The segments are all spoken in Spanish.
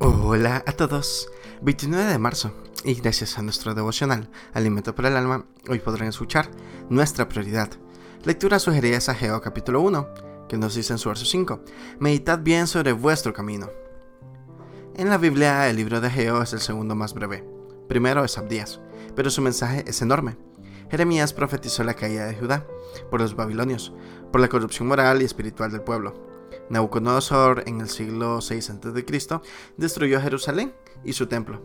Hola a todos, 29 de marzo y gracias a nuestro devocional Alimento para el Alma, hoy podrán escuchar nuestra prioridad. Lectura sugerida es Ageo capítulo 1, que nos dice en su verso 5, Meditad bien sobre vuestro camino. En la Biblia el libro de Ageo es el segundo más breve, primero es Abdías, pero su mensaje es enorme. Jeremías profetizó la caída de Judá por los babilonios, por la corrupción moral y espiritual del pueblo Nabucodonosor en el siglo VI a.C. destruyó Jerusalén y su templo,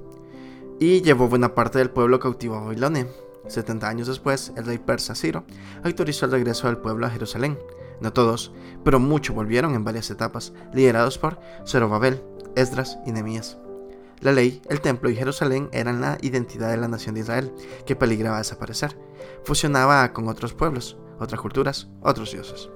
y llevó buena parte del pueblo cautivo a Babilonia. 70 años después, el rey persa Ciro autorizó el regreso del pueblo a Jerusalén. No todos, pero muchos volvieron en varias etapas, liderados por Zerobabel, Esdras y Nehemías. La ley, el templo y Jerusalén eran la identidad de la nación de Israel, que peligraba desaparecer. Fusionaba con otros pueblos, otras culturas, otros dioses.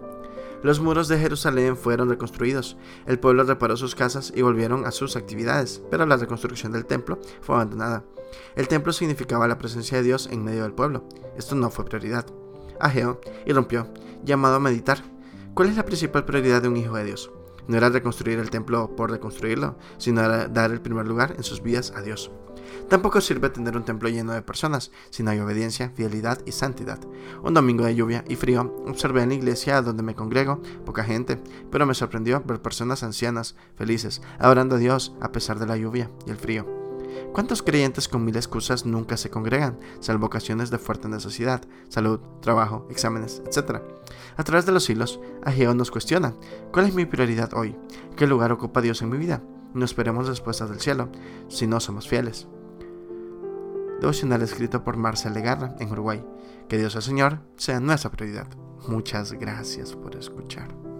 Los muros de Jerusalén fueron reconstruidos, el pueblo reparó sus casas y volvieron a sus actividades, pero la reconstrucción del templo fue abandonada. El templo significaba la presencia de Dios en medio del pueblo. Esto no fue prioridad. Ageo irrumpió, llamado a meditar. ¿Cuál es la principal prioridad de un hijo de Dios? No era reconstruir el templo por reconstruirlo, sino era dar el primer lugar en sus vidas a Dios. Tampoco sirve tener un templo lleno de personas si no hay obediencia, fidelidad y santidad. Un domingo de lluvia y frío observé en la iglesia donde me congrego poca gente, pero me sorprendió ver personas ancianas, felices, adorando a Dios a pesar de la lluvia y el frío. ¿Cuántos creyentes con mil excusas nunca se congregan, salvo ocasiones de fuerte necesidad, salud, trabajo, exámenes, etc.? A través de los siglos, Ageo nos cuestiona, ¿cuál es mi prioridad hoy? ¿Qué lugar ocupa Dios en mi vida? No esperemos respuestas del cielo, si no somos fieles devocional escrito por Marcel Legarra en Uruguay. Que Dios el Señor sea nuestra prioridad. Muchas gracias por escuchar.